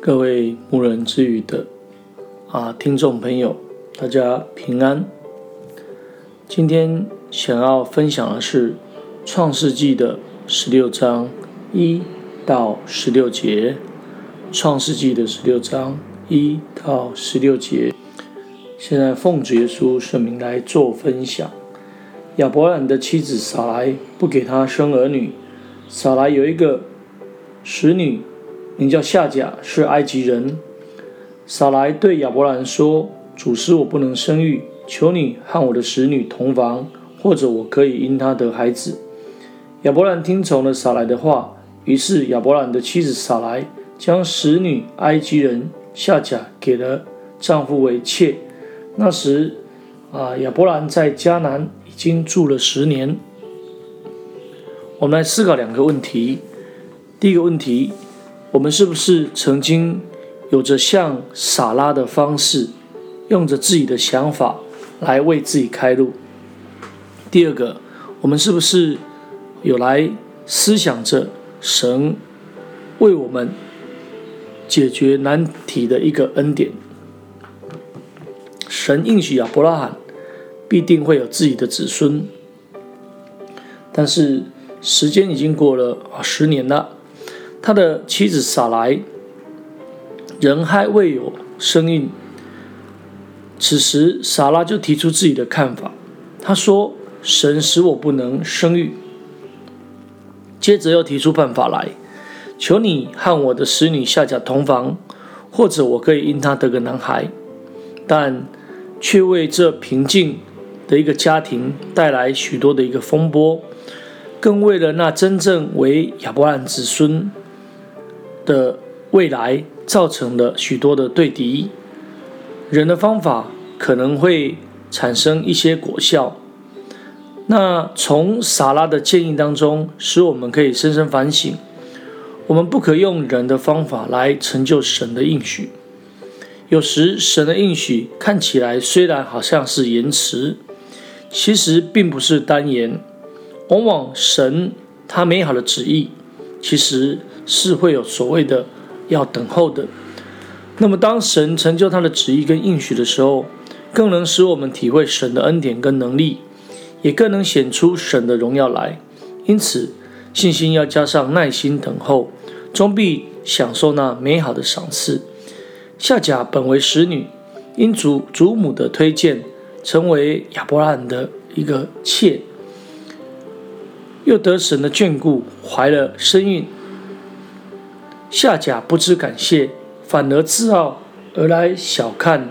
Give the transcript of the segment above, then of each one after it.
各位牧人之语的啊听众朋友，大家平安。今天想要分享的是《创世纪》的十六章一到十六节，《创世纪》的十六章一到十六节。现在奉主耶稣圣名来做分享。亚伯兰的妻子撒莱不给他生儿女，撒莱有一个使女。名叫夏甲，是埃及人。撒莱对亚伯兰说：“主使我不能生育，求你和我的使女同房，或者我可以因她得孩子。”亚伯兰听从了撒莱的话，于是亚伯兰的妻子撒莱将使女埃及人夏甲给了丈夫为妾。那时，啊，亚伯兰在迦南已经住了十年。我们来思考两个问题。第一个问题。我们是不是曾经有着像撒拉的方式，用着自己的想法来为自己开路？第二个，我们是不是有来思想着神为我们解决难题的一个恩典？神应许亚伯拉罕必定会有自己的子孙，但是时间已经过了啊十年了。他的妻子撒莱人还未有生育，此时撒拉就提出自己的看法。他说：“神使我不能生育。”接着又提出办法来：“求你和我的使女夏甲同房，或者我可以因她得个男孩。”但却为这平静的一个家庭带来许多的一个风波，更为了那真正为亚伯兰子孙。的未来造成了许多的对敌，人的方法可能会产生一些果效。那从撒拉的建议当中，使我们可以深深反省：我们不可用人的方法来成就神的应许。有时神的应许看起来虽然好像是延迟，其实并不是单言。往往神他美好的旨意，其实。是会有所谓的要等候的。那么，当神成就他的旨意跟应许的时候，更能使我们体会神的恩典跟能力，也更能显出神的荣耀来。因此，信心要加上耐心等候，终必享受那美好的赏赐。夏甲本为使女，因祖祖母的推荐，成为亚伯拉罕的一个妾，又得神的眷顾，怀了身孕。夏甲不知感谢，反而自傲而来小看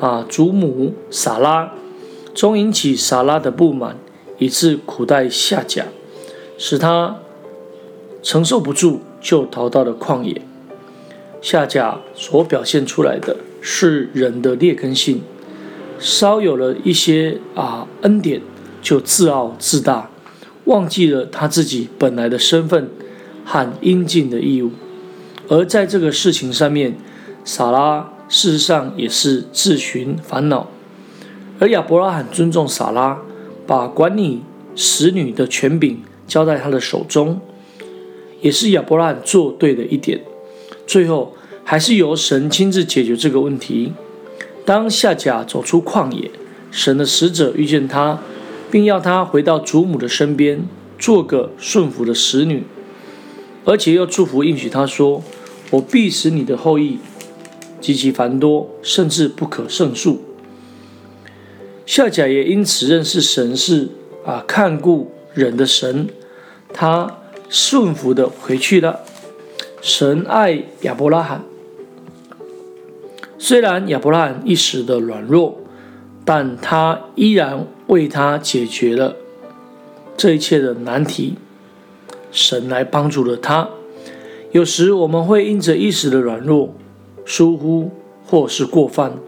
啊祖母撒拉，终引起撒拉的不满，以致苦待夏甲，使他承受不住，就逃到了旷野。夏甲所表现出来的是人的劣根性，稍有了一些啊恩典，就自傲自大，忘记了他自己本来的身份和应尽的义务。而在这个事情上面，撒拉事实上也是自寻烦恼。而亚伯拉罕尊重撒拉，把管理使女的权柄交在他的手中，也是亚伯拉罕做对的一点。最后还是由神亲自解决这个问题。当夏甲走出旷野，神的使者遇见他，并要他回到祖母的身边，做个顺服的使女，而且又祝福应许他说。我必使你的后裔极其繁多，甚至不可胜数。夏甲也因此认识神是啊看顾人的神，他顺服的回去了。神爱亚伯拉罕，虽然亚伯拉罕一时的软弱，但他依然为他解决了这一切的难题。神来帮助了他。有时我们会因着一时的软弱、疏忽或是过犯，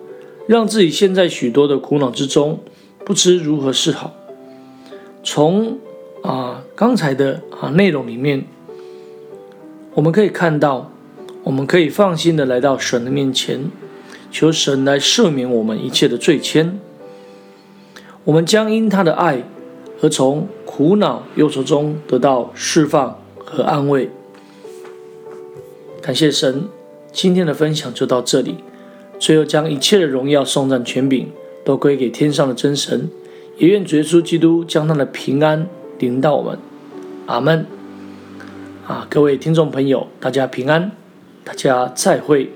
让自己陷在许多的苦恼之中，不知如何是好。从啊刚才的啊内容里面，我们可以看到，我们可以放心的来到神的面前，求神来赦免我们一切的罪愆。我们将因他的爱而从苦恼忧愁中得到释放和安慰。感谢神，今天的分享就到这里。最后，将一切的荣耀、颂赞、权柄都归给天上的真神，也愿主耶稣基督将他的平安临到我们。阿门。啊，各位听众朋友，大家平安，大家再会。